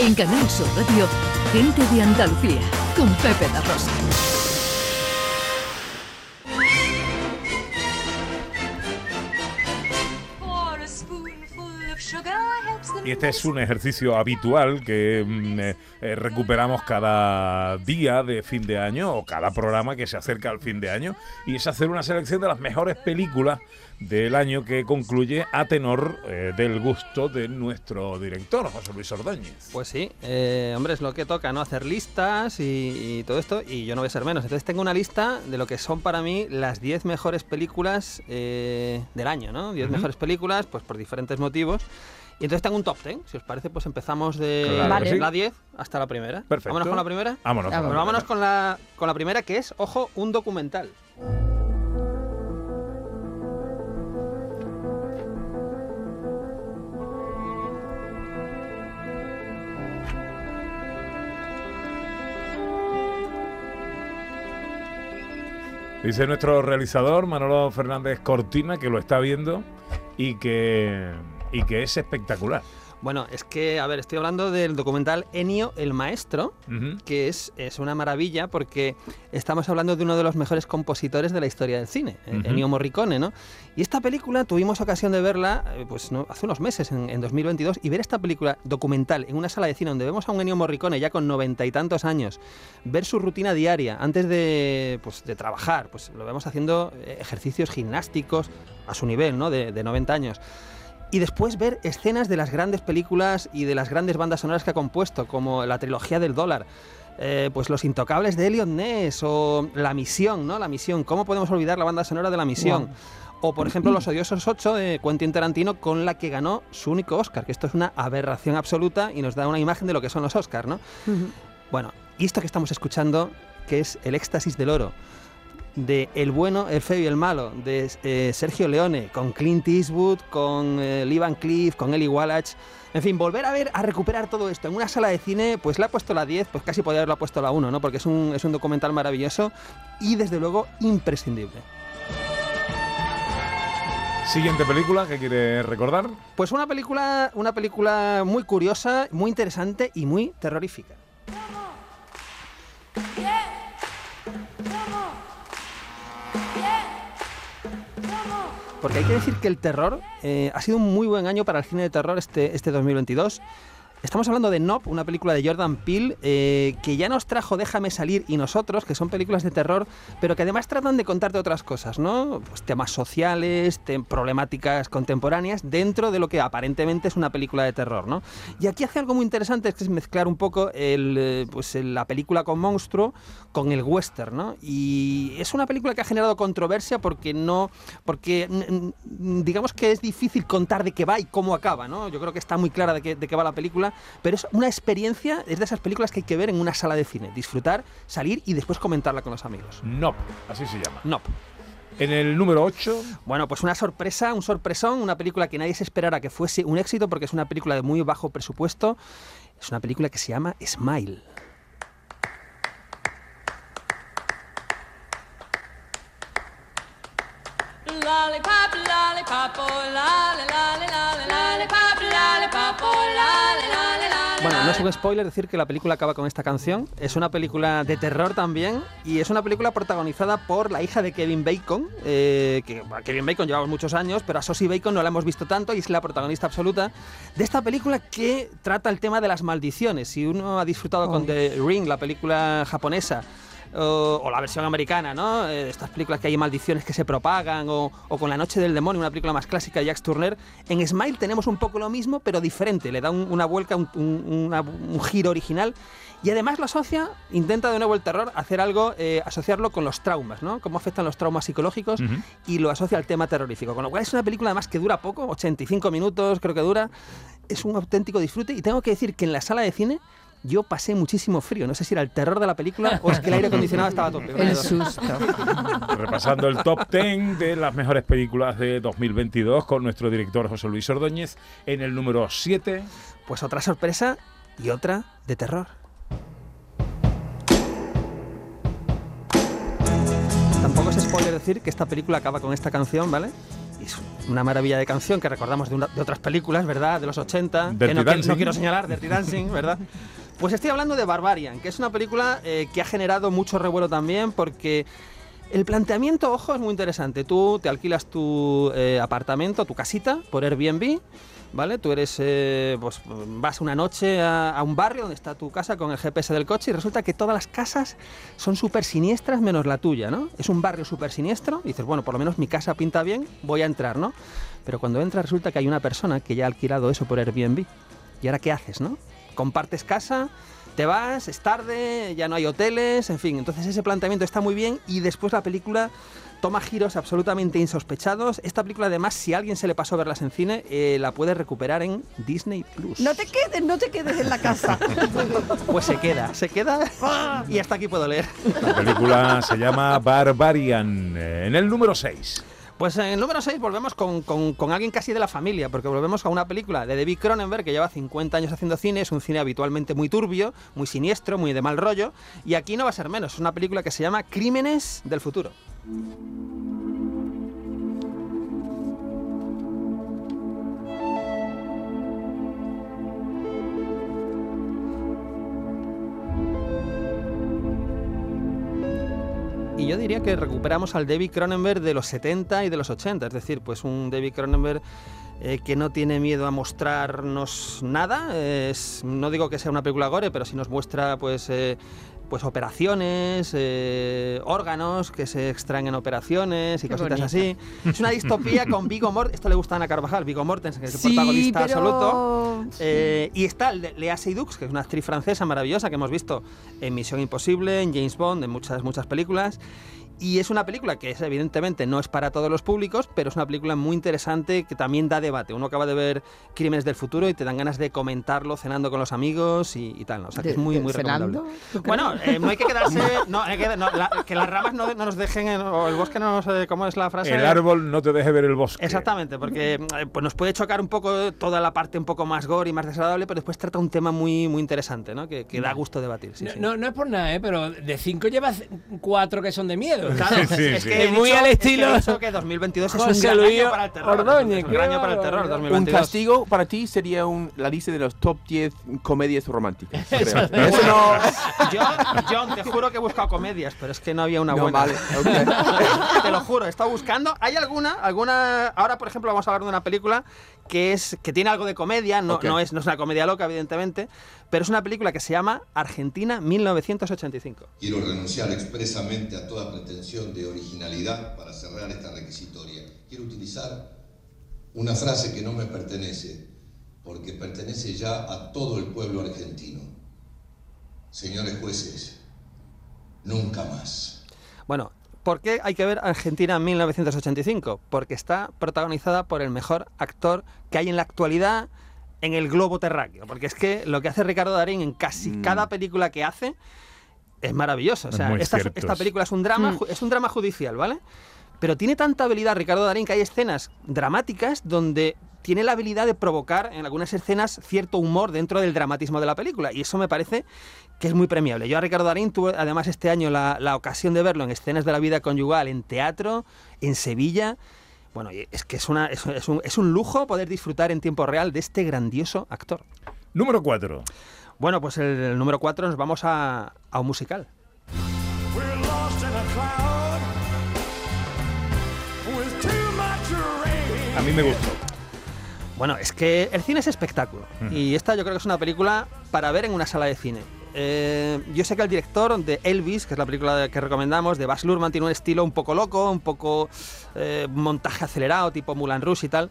En Canal Sur Radio, Gente de Andalucía, con Pepe La Rosa. Y este es un ejercicio habitual que mm, eh, eh, recuperamos cada día de fin de año o cada programa que se acerca al fin de año y es hacer una selección de las mejores películas del año que concluye a tenor eh, del gusto de nuestro director, José Luis Ordóñez. Pues sí, eh, hombre, es lo que toca, ¿no? Hacer listas y, todo esto, y yo no voy a ser menos. Entonces tengo una lista de lo que son para mí las 10 mejores películas eh, del año, ¿no? 10 mejores películas, pues por diferentes motivos. Y entonces tengo un top 10. Si os parece, pues empezamos de la 10 hasta la primera. Perfecto. Vámonos con la primera. Vámonos, con, vámonos con, la, con la primera, que es, ojo, un documental. Dice nuestro realizador Manolo Fernández Cortina que lo está viendo y que, y que es espectacular. Bueno, es que, a ver, estoy hablando del documental Enio el Maestro, que es, es, una maravilla porque estamos hablando de uno de los mejores compositores de la historia del cine, uh Ennio Morricone, ¿no? Y esta película tuvimos ocasión de verla eh, pues, ¿no? hace unos meses, en, 2022, y ver esta película documental en una sala de cine donde vemos a un Ennio Morricone ya con noventa y tantos años, ver su rutina diaria antes de, pues, de trabajar, pues lo vemos haciendo eh, ejercicios gimnásticos a su nivel, ¿no? De, de 90 años y después ver escenas de las grandes películas y de las grandes bandas sonoras que ha compuesto, como la trilogía del dólar. Eh, pues Los Intocables de Elliot Ness o La Misión, ¿no? La Misión. ¿Cómo podemos olvidar la banda sonora de La Misión? O, por ejemplo, Los Odiosos 8 de Quentin Tarantino, con la que ganó su único Oscar, que esto es una aberración absoluta y nos da una imagen de lo que son los Oscars, ¿no? Bueno, y esto que estamos escuchando, que es El éxtasis del oro, de El bueno, el feo y el malo, de eh, Sergio Leone, con Clint Eastwood, con eh, Lee Van Cleef, con Eli Wallach. En fin, volver a ver, a recuperar todo esto en una sala de cine, pues le ha puesto la 10, pues casi podría haberlo puesto la 1, ¿no? Porque es un, es un documental maravilloso y desde luego imprescindible. Siguiente película que quiere recordar. Pues una película, una película muy curiosa, muy interesante y muy terrorífica. Porque hay que decir que el terror eh, ha sido un muy buen año para el cine de terror este, este 2022. Estamos hablando de Nope, una película de Jordan Peele eh, que ya nos trajo Déjame salir y nosotros, que son películas de terror, pero que además tratan de contarte otras cosas, ¿no? Pues temas sociales, problemáticas contemporáneas dentro de lo que aparentemente es una película de terror, ¿no? Y aquí hace algo muy interesante, que es mezclar un poco eh, pues la película con monstruo con el western, ¿no? Y es una película que ha generado controversia porque no, porque digamos que es difícil contar de qué va y cómo acaba, ¿no? Yo creo que está muy clara de qué va la película pero es una experiencia, es de esas películas que hay que ver en una sala de cine, disfrutar, salir y después comentarla con los amigos. No, así se llama. No. En el número 8. Bueno, pues una sorpresa, un sorpresón, una película que nadie se esperara que fuese un éxito porque es una película de muy bajo presupuesto. Es una película que se llama Smile. Lollipop, lollipop, bueno, no es un spoiler decir que la película acaba con esta canción. Es una película de terror también y es una película protagonizada por la hija de Kevin Bacon, eh, que Kevin Bacon llevamos muchos años, pero a Sosie Bacon no la hemos visto tanto y es la protagonista absoluta de esta película que trata el tema de las maldiciones. Si uno ha disfrutado con The Ring, la película japonesa, o, la versión americana, ¿no? Eh, estas películas que hay maldiciones que se propagan, o, con La Noche del Demonio, una película más clásica de Jacques Turner. En Smile tenemos un poco lo mismo, pero diferente, le da una vuelta, un, giro original. Y además lo asocia, intenta de nuevo el terror hacer algo, eh, asociarlo con los traumas, ¿no? Cómo afectan los traumas psicológicos y lo asocia al tema terrorífico. Con lo cual es una película además que dura poco, 85 minutos creo que dura. Es un auténtico disfrute y tengo que decir que en la sala de cine yo pasé muchísimo frío. No sé si era el terror de la película o es que el aire acondicionado estaba a tope. El susto. Repasando el top 10 de las mejores películas de 2022 con nuestro director José Luis Ordóñez. En el número 7. Pues otra sorpresa y otra de terror. Tampoco es spoiler decir que esta película acaba con esta canción, ¿vale? es una maravilla de canción que recordamos de, otras películas, ¿verdad? De los 80, que no, quiero señalar, Dirty Dancing, ¿verdad? Pues estoy hablando de Barbarian, que es una película eh, que ha generado mucho revuelo también porque el planteamiento, ojo, es muy interesante. Tú te alquilas tu eh, apartamento, tu casita, por Airbnb, ¿vale? Tú eres, eh, pues vas una noche a, un barrio donde está tu casa con el GPS del coche y resulta que todas las casas son súper siniestras menos la tuya, ¿no? Es un barrio súper siniestro y dices, bueno, por lo menos mi casa pinta bien, voy a entrar, ¿no? Pero cuando entras resulta que hay una persona que ya ha alquilado eso por Airbnb. ¿Y ahora qué haces, no? Compartes casa, te vas, es tarde, ya no hay hoteles, en fin. Entonces ese planteamiento está muy bien y después la película toma giros absolutamente insospechados. Esta película, además, si a alguien se le pasó a verlas en cine, eh, la puede recuperar en Disney Plus. No te quedes, no te quedes en la casa. pues se queda, se queda. y hasta aquí puedo leer. La película se llama Barbarian, eh, en el número 6. Pues en el número 6 volvemos con, con, alguien casi de la familia, porque volvemos a una película de David Cronenberg que lleva 50 años haciendo cine, es un cine habitualmente muy turbio, muy siniestro, muy de mal rollo, y aquí no va a ser menos, es una película que se llama Crímenes del Futuro. Y yo diría que recuperamos al David Cronenberg de los 70 y de los 80, es decir, pues un David Cronenberg eh, que no tiene miedo a mostrarnos nada, no digo que sea una película gore, pero sí nos muestra pues eh, pues operaciones, eh, órganos que se extraen en operaciones y cositas así. Es una distopía con Vigo Mortensen, esto le gusta a Ana Carvajal, Vigo Mortensen, que es el protagonista absoluto. Eh, y está Lea Seydoux, que es una actriz francesa maravillosa que hemos visto en Misión Imposible, en James Bond, en muchas, muchas películas. Y es una película que es, evidentemente no es para todos los públicos, pero es una película muy interesante que también da debate. Uno acaba de ver Crímenes del Futuro y te dan ganas de comentarlo cenando con los amigos y, tal. O sea, que es muy, muy recomendable. Bueno, eh, no hay que quedarse. No, que, las ramas no, nos dejen. o el bosque no nos. ¿Cómo es la frase? El árbol no te deje ver el bosque. Exactamente, porque eh, pues nos puede chocar un poco toda la parte un poco más gore y más desagradable, pero después trata un tema muy, muy interesante, ¿no? Que, da gusto debatir. no, no, es por nada, ¿eh? pero de cinco llevas cuatro que son de miedo. Claro, es que muy al estilo. Es que, 2022 es un gran año para el terror. Ordóñez, un gran año para el terror. 2022. Un castigo para ti sería un, la lista de los top 10 comedias románticas. Eso, no. Yo, John, te juro que he buscado comedias, pero es que no había una buena. Vale, te lo juro, he estado buscando. ¿Hay alguna? alguna Ahora, por ejemplo, vamos a hablar de una película que, es, que tiene algo de comedia, no, no, es, no es una comedia loca, evidentemente, pero es una película que se llama Argentina 1985. Quiero renunciar expresamente a toda pretensión de originalidad para cerrar esta requisitoria. Quiero utilizar una frase que no me pertenece, porque pertenece ya a todo el pueblo argentino. Señores jueces, nunca más. Bueno, ¿Por qué hay que ver Argentina 1985? Porque está protagonizada por el mejor actor que hay en la actualidad en el globo terráqueo. Porque es que lo que hace Ricardo Darín en casi mm. cada película que hace es maravilloso. O sea, esta, película es un drama, mm. es un drama judicial, ¿vale? Pero tiene tanta habilidad Ricardo Darín que hay escenas dramáticas donde tiene la habilidad de provocar en algunas escenas cierto humor dentro del dramatismo de la película. Y eso me parece que es muy premiable. Yo a Ricardo Darín tuve además este año la, ocasión de verlo en escenas de la vida conyugal, en teatro, en Sevilla. Bueno, es que es, una, es, un, es un lujo poder disfrutar en tiempo real de este grandioso actor. Número 4. Bueno, pues el, número 4 nos vamos a, a un musical. A mí me gustó. Bueno, es que el cine es espectáculo. Y esta yo creo que es una película para ver en una sala de cine. Eh, yo sé que el director de Elvis, que es la película que recomendamos, de Baz Luhrmann, tiene un estilo un poco loco, un poco eh, montaje acelerado, tipo Mulan Rush y tal.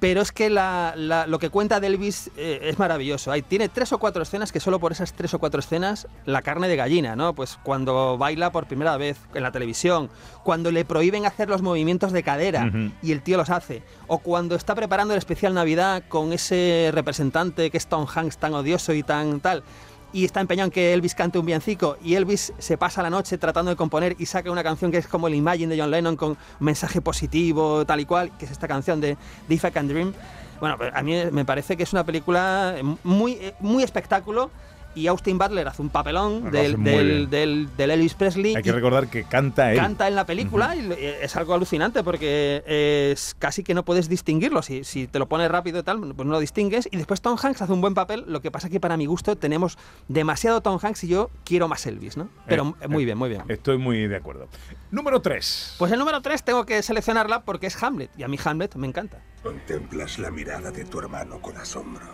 Pero es que lo que cuenta de Elvis eh, es maravilloso. Hay, tiene tres o cuatro escenas que solo por esas tres o cuatro escenas, la carne de gallina, ¿no? Pues cuando baila por primera vez en la televisión, cuando le prohíben hacer los movimientos de cadera y el tío los hace, o cuando está preparando el especial Navidad con ese representante que es Tom Hanks tan odioso y tan tal y está empeñado en que Elvis cante un villancico y Elvis se pasa la noche tratando de componer y saca una canción que es como el Imagine de John Lennon con mensaje positivo, tal y cual, que es esta canción de If I Can Dream. Bueno, pues a mí me parece que es una película muy, muy espectáculo y Austin Butler hace un papelón del, del, bien. del- del Elvis Presley. Hay que recordar que canta él. canta en la película y eh, es algo alucinante porque es casi que no puedes distinguirlo. Si, si te lo pones rápido y tal, pues no lo distingues. Y después Tom Hanks hace un buen papel. Lo que pasa que para mi gusto tenemos demasiado Tom Hanks y yo quiero más Elvis, ¿no? Pero Eh, muy eh, bien, muy bien. Estoy muy de acuerdo. Número 3. Pues el número 3 tengo que seleccionarla porque es Hamlet. Y a mí Hamlet me encanta. Contemplas la mirada de tu hermano con asombro.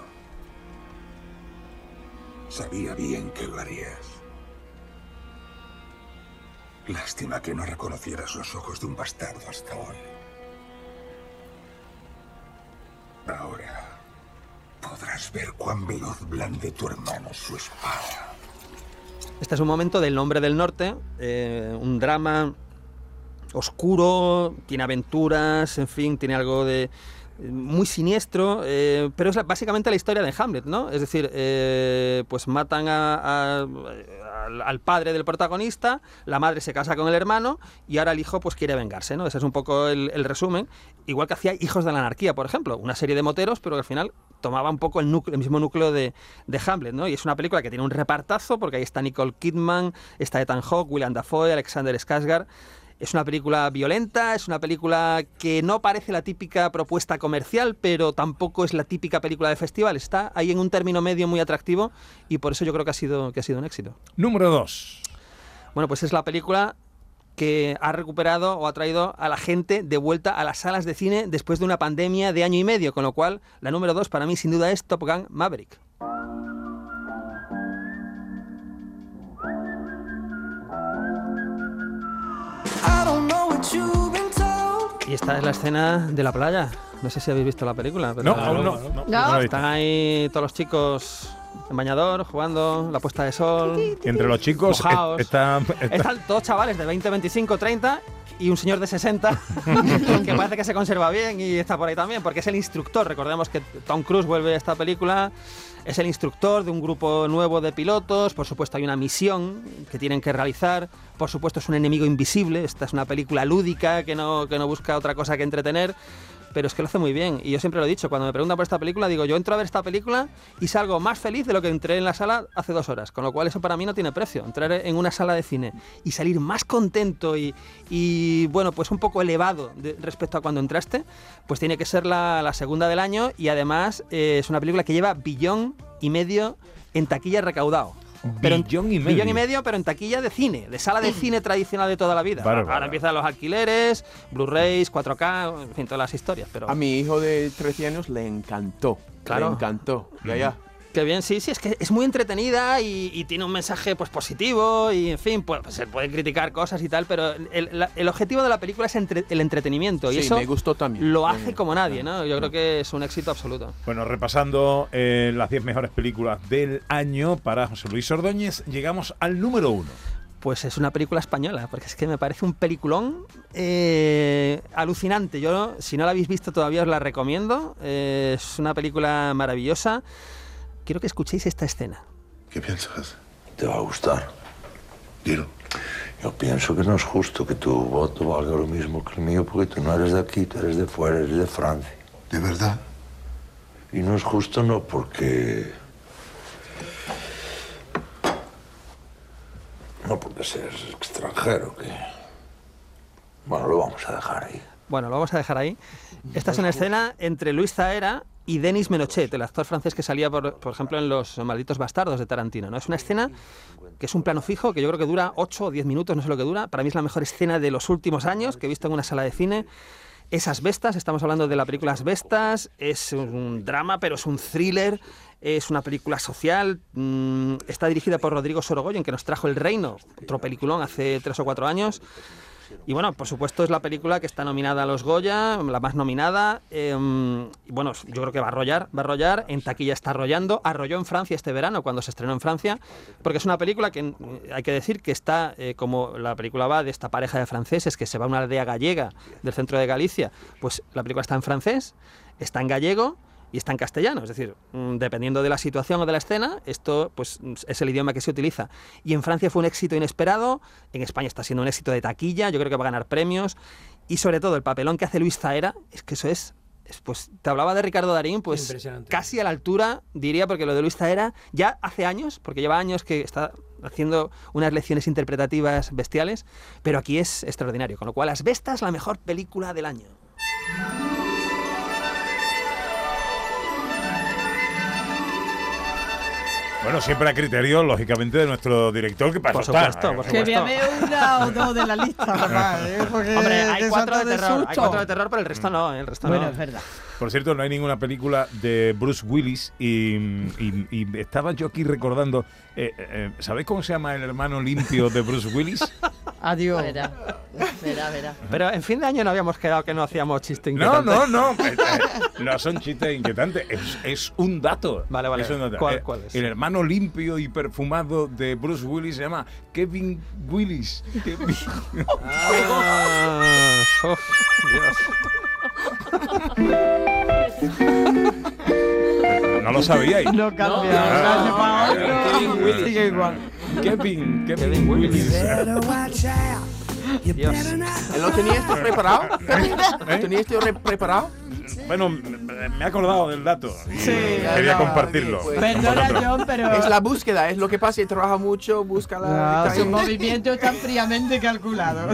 Sabía bien que lo harías. Lástima que no reconocieras los ojos de un bastardo hasta hoy. Ahora podrás ver cuán veloz blande tu hermano su espada. Este es un momento del Nombre del Norte, eh, un drama oscuro, tiene aventuras, en fin, tiene algo de muy siniestro, eh, pero es la- básicamente la historia de Hamlet, ¿no? Es decir, eh, pues matan a- al, padre del protagonista, la madre se casa con el hermano y ahora el hijo pues quiere vengarse, ¿no? Ese es un poco el, resumen. Igual que hacía Hijos de la Anarquía, por ejemplo, una serie de moteros, pero que al final tomaba un poco el, mismo núcleo de, de Hamlet, ¿no? Y es una película que tiene un repartazo, porque ahí está Nicole Kidman, está Ethan Hawke, William Dafoe, Alexander Skarsgård. Es una película violenta, es una película que no parece la típica propuesta comercial, pero tampoco es la típica película de festival. Está ahí en un término medio muy atractivo y por eso yo creo que ha sido, que ha sido un éxito. Número 2. Bueno, pues es la película que ha recuperado o ha traído a la gente de vuelta a las salas de cine después de una pandemia de año y medio, con lo cual la número dos para mí sin duda es Top Gun Maverick. Y esta es la escena de la playa. No sé si habéis visto la película. Pero No, aún no. no. Están ahí todos los chicos en bañador, jugando, la puesta de sol. Entre los chicos Mojaos. est- está, está- Están todos chavales de 20, 25, 30 y un señor de 60 que parece que se conserva bien y está por ahí también, porque es el instructor. Recordemos que Tom Cruise vuelve a esta película, es el instructor de un grupo nuevo de pilotos, por supuesto hay una misión que tienen que realizar, por supuesto es un enemigo invisible, esta es una película lúdica que no, que no busca otra cosa que entretener. Pero es que lo hace muy bien. Y yo siempre lo he dicho, cuando me preguntan por esta película, digo, yo entro a ver esta película y salgo más feliz de lo que entré en la sala hace dos horas. Con lo cual eso para mí no tiene precio. Entrar en una sala de cine y salir más contento y, bueno, pues un poco elevado respecto a cuando entraste, pues tiene que ser la, la segunda del año y además eh, es una película que lleva billón y medio en taquilla recaudado. Pero en- Billón y Billón y medio. medio, pero en taquilla de cine, de sala de cine tradicional de toda la vida. Bárbaro. Ahora empiezan los alquileres, Blu-rays, 4K, en fin, todas las historias. Pero A mi hijo de 13 años le encantó. Claro. Le encantó. Ya, ya. Qué bien, sí, sí, es que es muy entretenida y, y tiene un mensaje pues positivo y en fin, pues, se pueden criticar cosas y tal, pero el, la- el objetivo de la película es entre- el entretenimiento y Sí, eso me gustó también. lo hace como nadie, ¿no? Yo creo que es un éxito absoluto. Bueno, repasando eh, las 10 mejores películas del año para José Luis Ordóñez, llegamos al número 1. Pues es una película española, porque es que me parece un peliculón eh, alucinante. Yo, si no la habéis visto todavía, os la recomiendo. Eh, es una película maravillosa. Quiero que escuchéis esta escena. ¿Qué piensas? Te va a gustar. Dilo. Yo pienso que no es justo que tu voto valga lo mismo que el mío porque tú no eres de aquí, tú eres de fuera, eres de Francia. ¿De verdad? Y no es justo no porque... No porque seas extranjero, que... Bueno, lo vamos a dejar ahí. Bueno, lo vamos a dejar ahí. Esta es una escena entre Luis Zaera y Denis Menochet, el actor francés que salía, por, ejemplo, en Los Malditos Bastardos de Tarantino. ¿no? Es una escena que es un plano fijo, que yo creo que dura 8 o 10 minutos, no sé lo que dura. Para mí es la mejor escena de los últimos años que he visto en una sala de cine. Esas Bestas, estamos hablando de la película Las Bestas, es un drama, pero es un thriller, es una película social, mm, está dirigida por Rodrigo Sorogoyen, que nos trajo El Reino, otro peliculón hace tres o cuatro años. Y bueno, por supuesto es la película que está nominada a los Goya, la más nominada. eh, y bueno, yo creo que va a arrollar, va a arrollar. En taquilla está arrollando. Arrolló en Francia este verano, cuando se estrenó en Francia, porque es una película que mm, hay que decir que está, eh, como la película va de esta pareja de franceses que se va a una aldea gallega del centro de Galicia, pues la película está en francés, está en gallego y está en castellano. Es decir, mm, dependiendo de la situación o de la escena, esto pues es el idioma que se utiliza. Y en Francia fue un éxito inesperado, en España está siendo un éxito de taquilla, yo creo que va a ganar premios. Y sobre todo el papelón que hace Luis Zaera, es que eso es pues te hablaba de Ricardo Darín, pues casi a la altura, diría, porque lo de Luis era ya hace años, porque lleva años que está haciendo unas lecciones interpretativas bestiales, pero aquí es extraordinario, con lo cual Asbestas, la mejor película del año. Bueno, siempre a criterio, lógicamente, de nuestro director, que para Por supuesto, por Que supuesto. ver una o dos de la lista, papá, ¿eh? Porque Hombre, hay cuatro de terror, hay susto. cuatro de terror, pero el resto no, el resto Bueno, no. es verdad. Por cierto, no hay ninguna película de Bruce Willis y, y- y estaba yo aquí recordando, eh, eh, ¿sabéis cómo se llama el hermano limpio de Bruce Willis? Adiós. Verá, verá, verá. Pero en fin de año no habíamos quedado que no hacíamos chiste No, inquietante. no, no. eh, eh, no son chistes inquietantes. Es, es un dato. Vale, vale. Es un dato. ¿Cuál- Eh, cuál es? El hermano limpio y perfumado de Bruce Willis se llama Kevin Willis. Kevin- Ah, uf, no lo sabíais. No cambia. no, gracias, no, pa' no, otro. Kevin Willis. Sigue igual. Kevin, Kevin Willis. Dios. Dios. ¿Él ¿Lo tenía esto preparado? ¿Eh? ¿Lo tenía esto re- preparado? Bueno, me me he acordado del dato. y Sí, quería ya, compartirlo. pues. con Perdona, vosotros. John, pero. Es la búsqueda, es lo que pasa y trabaja mucho, busca la... Ah, su movimiento está fríamente calculado.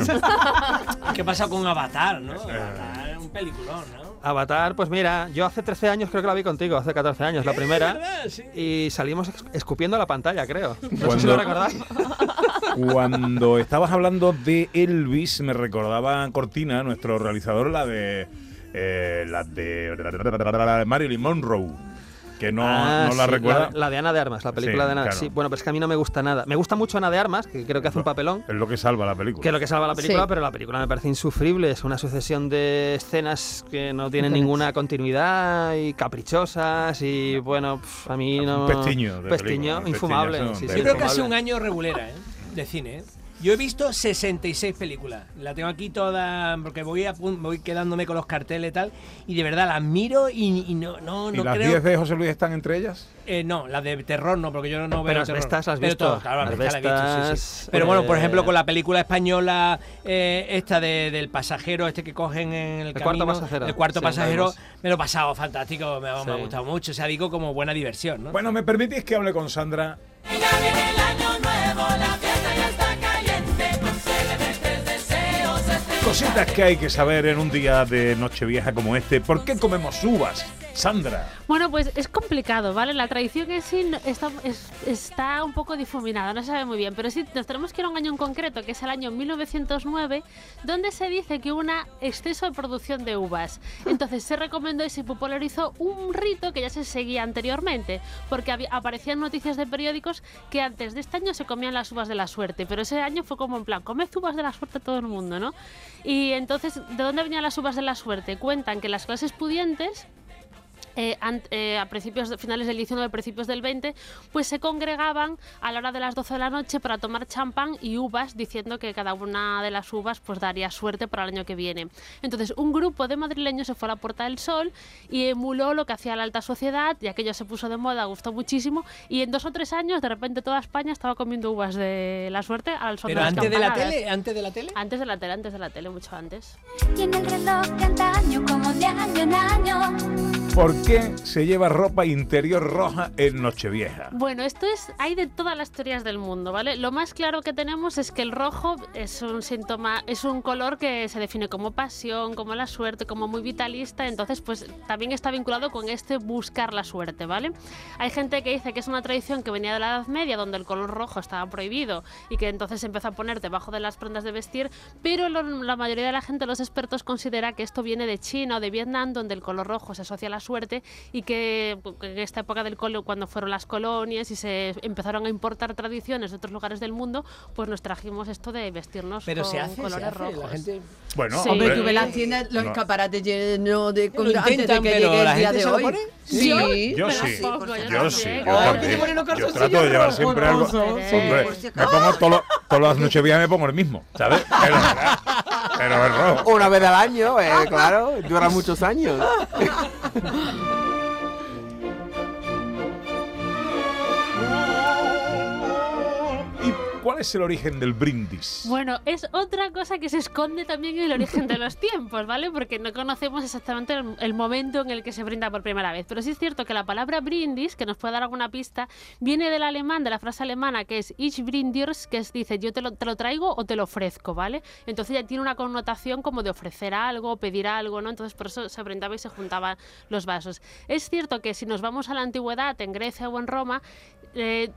¿Qué pasa con Avatar, no? Avatar es un peliculón, ¿no? Avatar, pues mira, yo hace 13 años creo que la vi contigo, hace 14 años, la primera. sí. Y salimos escupiendo la pantalla, creo. No sé si Cuando- lo recordáis. Cuando estabas hablando de Elvis, me recordaba Cortina, nuestro realizador, la de. eh, la de. Marilyn Monroe. Que no, Ah, no la sí, recuerda. La, la de Ana de Armas, la película Sí, de Ana. claro. Sí, bueno, pero es que a mí no me gusta nada. Me gusta mucho Ana de Armas, que creo que hace un papelón. Es lo que salva la película. Que es lo que salva la película, Sí. pero la película me parece insufrible. Es una sucesión de escenas que no tienen ninguna continuidad y caprichosas. Y bueno, pf, a mí no. Un pestiño de Pestiño, película, infumable. pestiñazo sí, Yo creo que ha sido un año regulera, ¿eh? De cine, ¿eh? Yo he visto 66 películas. La tengo aquí toda porque voy a pun- voy quedándome con los carteles y tal. Y de verdad las miro y, y no, no, ¿Y no las creo. 10 de José Luis están entre ellas? Eh, no, las de terror no, porque yo no, no Pero veo terror. Las has Pero visto. todo, claro, Asbestas la he visto, sí, sí. Pero bueno, por ejemplo, con la película española eh, esta de- del pasajero, este que cogen en el, El cuarto pasajero. el cuarto Sí, pasajero, me lo he pasado fantástico, me, ha- me ha Sí. gustado mucho. O sea, digo como buena diversión, ¿no? Bueno, ¿me permitís que hable con Sandra? Cositas que hay que saber en un día de Nochevieja como este. ¿Por qué comemos uvas, Sandra? Bueno, pues es complicado, ¿vale? La tradición no- está, es- está un poco difuminada, no se sabe muy bien, pero sí nos tenemos que ir a un año en concreto, que es el año 1909, donde se dice que hubo un exceso de producción de uvas. Entonces se recomendó y se popularizó un rito que ya se seguía anteriormente, porque había- aparecían noticias de periódicos que antes de este año se comían las uvas de la suerte, pero ese año fue como en plan, comed uvas de la suerte todo el mundo, ¿no? Y entonces, ¿de dónde venían las uvas de la suerte? Cuentan que las clases pudientes eh, eh, a principios finales del 19, principios del 20, pues se congregaban a la hora de las 12 de la noche para tomar champán y uvas, diciendo que cada una de las uvas pues daría suerte para el año que viene. Entonces, un grupo de madrileños se fue a la Puerta del Sol y emuló lo que hacía la alta sociedad, y aquello se puso de moda, gustó muchísimo, y en dos o tres años, de repente toda España estaba comiendo uvas de la suerte al son Pero de antes de la tele, antes de la tele. Antes de la tele, antes de la tele, mucho antes. Tiene el reloj de antaño como de año en año. ¿Por qué se lleva ropa interior roja en Nochevieja? Bueno, esto es, hay de todas las teorías del mundo, ¿vale? Lo más claro que tenemos es que el rojo es un síntoma, es un color que se define como pasión, como la suerte, como muy vitalista, entonces pues también está vinculado con este buscar la suerte, ¿vale? Hay gente que dice que es una tradición que venía de la Edad Media, donde el color rojo estaba prohibido y que entonces se empezó a poner debajo de las prendas de vestir, pero lo- la mayoría de la gente, los expertos, considera que esto viene de China o de Vietnam, donde el color rojo se asocia a la suerte y que en esta época del colo, cuando fueron las colonias y se empezaron a importar tradiciones de otros lugares del mundo, pues nos trajimos esto de vestirnos Pero con se hace, se colores hace, rojos. la gente... Bueno, Sí. Hombre, tú ves las tiendas, los No. escaparates llenos de Lo antes de que llegue la el día gente de se hoy. pone. Sí. Yo sí, yo sí. Yo, poner unos Yo trato de llevar siempre algo. sí. Hombre, me pongo todas las nocheviejas me pongo el mismo, ¿sabes? Pero, pero el rojo. Una vez al año, eh, claro, dura muchos años. 那 es el origen del brindis? Bueno, es otra cosa que se esconde también en el origen de los tiempos, ¿vale? Porque no conocemos exactamente el, momento en el que se brinda por primera vez. Pero sí es cierto que la palabra brindis, que nos puede dar alguna pista, viene del alemán, de la frase alemana que es Ich brindirs, que es, dice yo te lo, te lo traigo o te lo ofrezco, ¿vale? Entonces ya tiene una connotación como de ofrecer algo, pedir algo, ¿no? Entonces por eso se brindaba y se juntaban los vasos. Es cierto que si nos vamos a la antigüedad, en Grecia o en Roma, eh,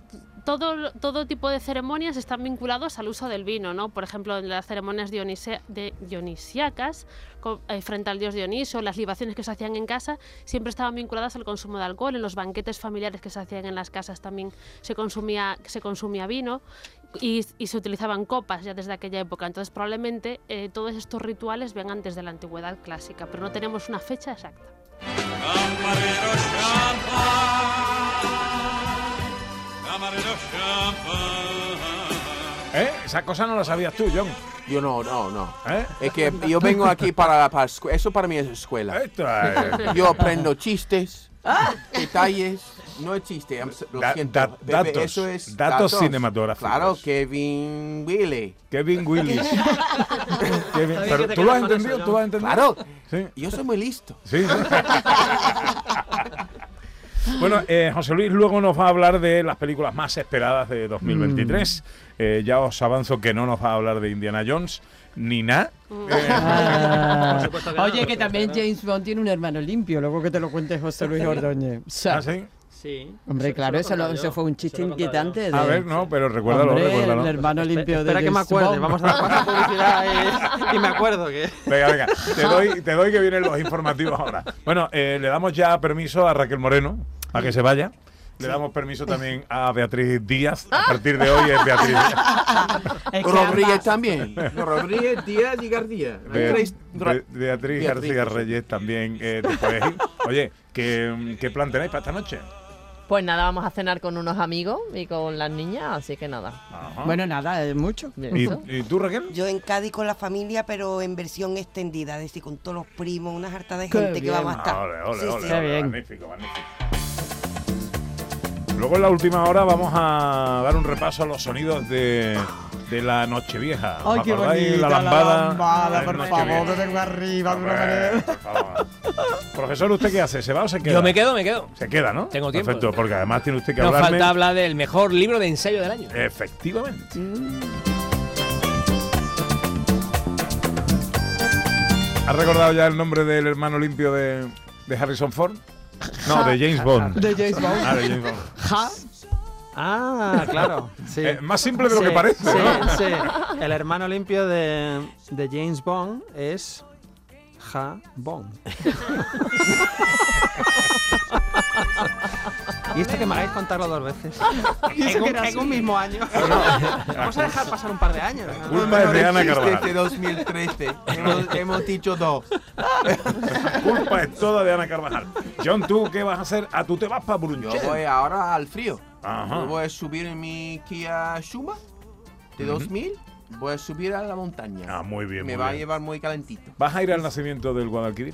todo, todo tipo de ceremonias están vinculados al uso del vino, ¿no? Por ejemplo, en las ceremonias dionise- de, dionisíacas, co- eh, frente al dios Dioniso, las libaciones que se hacían en casa, siempre estaban vinculadas al consumo de alcohol. En los banquetes familiares que se hacían en las casas también se consumía, se consumía vino y, y se utilizaban copas ya desde aquella época. Entonces, probablemente eh, todos estos rituales vengan desde la antigüedad clásica, pero no tenemos una fecha exacta. ¿Eh? Esa cosa no la sabías tú, John. Yo no, no, no. ¿Eh? Es que yo vengo aquí para, para eso para mí es escuela. Esto es- Yo aprendo chistes, detalles. No es chiste, lo Da- siento. da- datos, eso es datos cinematográficos. Claro, Kevin Willy. Kevin Willis. Kevin- pero tú lo has entendido, eso, tú lo has entendido. Claro. Sí. Yo soy muy listo. Sí. Bueno, eh, José Luis luego nos va a hablar de las películas más esperadas de 2023. Eh, ya os avanzo que no nos va a hablar de Indiana Jones ni nada. Ah. Por supuesto que Oye, que también James Bond tiene un hermano limpio, luego que te lo cuente José Luis Ordóñez. O sea, ¿Ah, sí? Sí. Hombre, Eso- claro, eso lo eso fue un chiste inquietante. De, A ver, no, pero recuérdalo, Hombre, recuérdalo. el hermano limpio de Espera que me acuerde, Bond. vamos a dar publicidad y, y me acuerdo que... Venga, venga, te doy, te doy que vienen los informativos ahora. Bueno, eh, le damos ya permiso a Raquel Moreno a que se vaya. Le damos permiso también a Beatriz Díaz. A partir de hoy es Beatriz que Rodríguez también. Rodríguez, Díaz y García. Hay Be- tres- Be- Beatriz García Beatriz. Reyes también eh, ir. Oye, ¿qué, ¿qué plan tenéis para esta noche? Pues nada, vamos a cenar con unos amigos y con las niñas, así que nada. Ajá. Bueno, nada, es mucho. ¿Y, y tú, Raquel? Yo en Cádiz con la familia, pero en versión extendida, es decir, con todos los primos, una harta de Qué gente que vamos a estar. Ole, ole, Sí, ole, sí. Qué ole, bien. magnífico, magnífico. Luego en la última hora vamos a dar un repaso a los sonidos de, de la Nochevieja. ¿Os Ay, qué bonita la lambada. por favor, arriba de una manera. Profesor, ¿usted qué hace? ¿Se va o se queda? Yo me quedo, me quedo. Se queda, ¿no? Tengo tiempo. Perfecto, porque además tiene usted que Nos hablarme. falta hablar del mejor libro de ensayo del año. Efectivamente. ¿Has recordado ya el nombre del hermano limpio de, de Harrison Ford? No, de James Bond. De James Bond. Ah, de James Bond. Ah, claro. Sí. Eh, más simple de lo Sí, que parece, sí, ¿no? sí. El hermano limpio de, de James Bond es Ja Bond. y esto que me hagáis contarlo dos veces. Y eso en, que un, en un mismo año. Vamos a dejar pasar un par de años. ¿no? Culpa es de Ana Carvajal. de 2013. hemos, hemos dicho dos. Culpa es toda de Ana Carvajal. John, ¿tú qué vas a hacer? Ah, tú te vas para Yo Brunche. voy ahora al frío. Ajá. Yo voy a subir en mi Kia Shuma de 2000. Voy a subir a la montaña. Ah, muy bien, Me muy va a llevar muy calentito. ¿Vas a ir al nacimiento del Guadalquivir?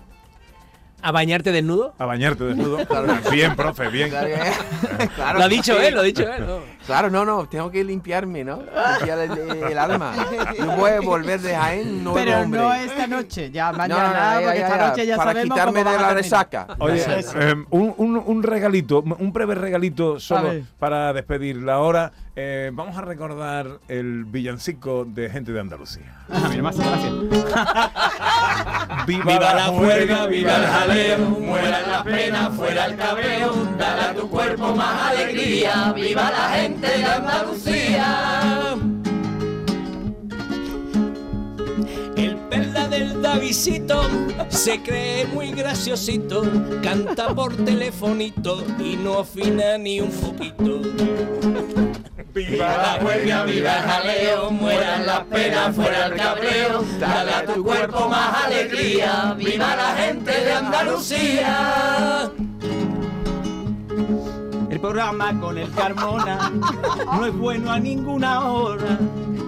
¿A bañarte desnudo? ¿A bañarte desnudo? Claro. Bien, profe, bien. Claro, claro Lo ha dicho sí. él, lo ha dicho él. ¿no? Claro, no, no, tengo que limpiarme, ¿no? Limpiar el, el alma. No voy a volver de Jaén nuevo Pero hombre. no esta noche, ya No, mañana, no, ya, porque ya, esta ya, noche ya Para sabemos quitarme cómo de la resaca. Oye, eh, un, un- un regalito, un breve regalito solo para despedir la hora. Eh, vamos a recordar el villancico de gente de Andalucía. Ah, mira, más gracias. Viva, la juerga, viva el jaleo, muera la pena, fuera el cabreo, dale a tu cuerpo más alegría, viva la gente de Andalucía. El perla del Davisito se cree muy graciosito, canta por telefonito y no afina ni un poquito. Viva la huelga, viva el jaleo, mueran las penas, fuera el cabreo, dale a tu cuerpo más alegría, viva la gente de Andalucía. El programa con el Carmona no es bueno a ninguna hora.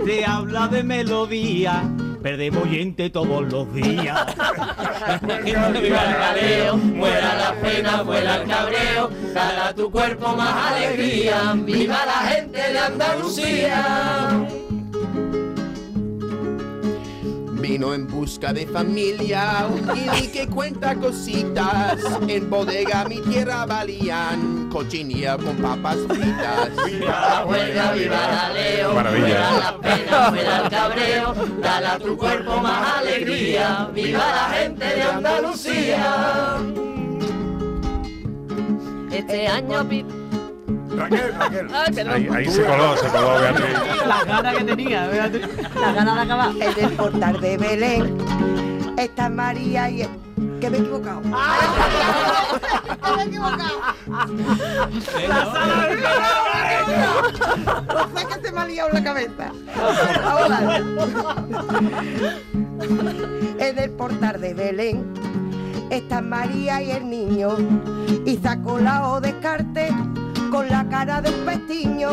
Te habla de melodía perdemos oyente todos los días. Viva el jaleo, muera la pena, fuera el cabreo, dale a tu cuerpo más alegría, viva la gente de Andalucía. Vino en busca de familia, un guiri que cuenta cositas. En bodega mi tierra valían cochinilla con papas fritas. Viva la huelga, viva el jaleo, Maravilla. fuera la pena, fuera el cabreo, dale a tu cuerpo más alegría, viva la gente de Andalucía. Este año Raquel, Raquel. Ahí, ahí se coló, se coló Beatriz. Las ganas que tenía, Beatriz. Las ganas de acabar. En el portal de Belén está María y... Que me he equivocado. me he equivocado. No sé que se me ha liado la cabeza. Ahora. En el portal de Belén están María y el niño. Y sacó la O descarte con la cara de un pestiño.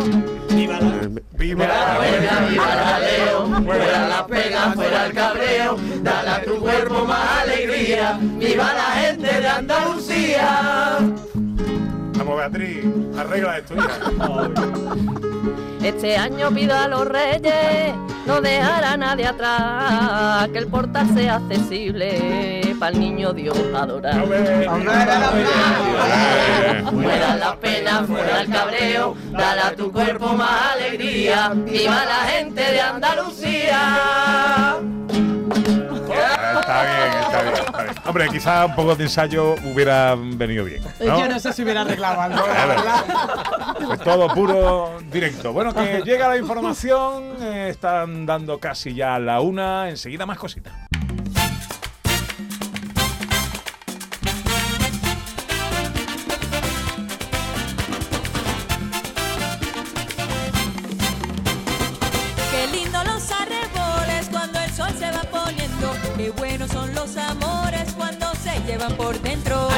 Viva la Viva huelga, viva el jaleo, fuera la pena, fuera el cabreo, dale a tu cuerpo más alegría, viva la gente de Andalucía. Vamos, Beatriz, arregla esto ya. Este año pido a los reyes no dejar a nadie atrás, que el portal sea accesible para el niño Dios adorar. Fuera la pena, fuera el cabreo, dale a tu cuerpo más alegría, viva la gente de Andalucía. Está bien, está bien, está bien. Hombre, quizá un poco de ensayo hubiera venido bien. ¿no? Yo no sé si hubiera arreglado algo. Pues todo puro directo. Bueno, que llega la información, eh, están dando casi ya la una, enseguida más cositas. Los amores cuando se llevan por dentro.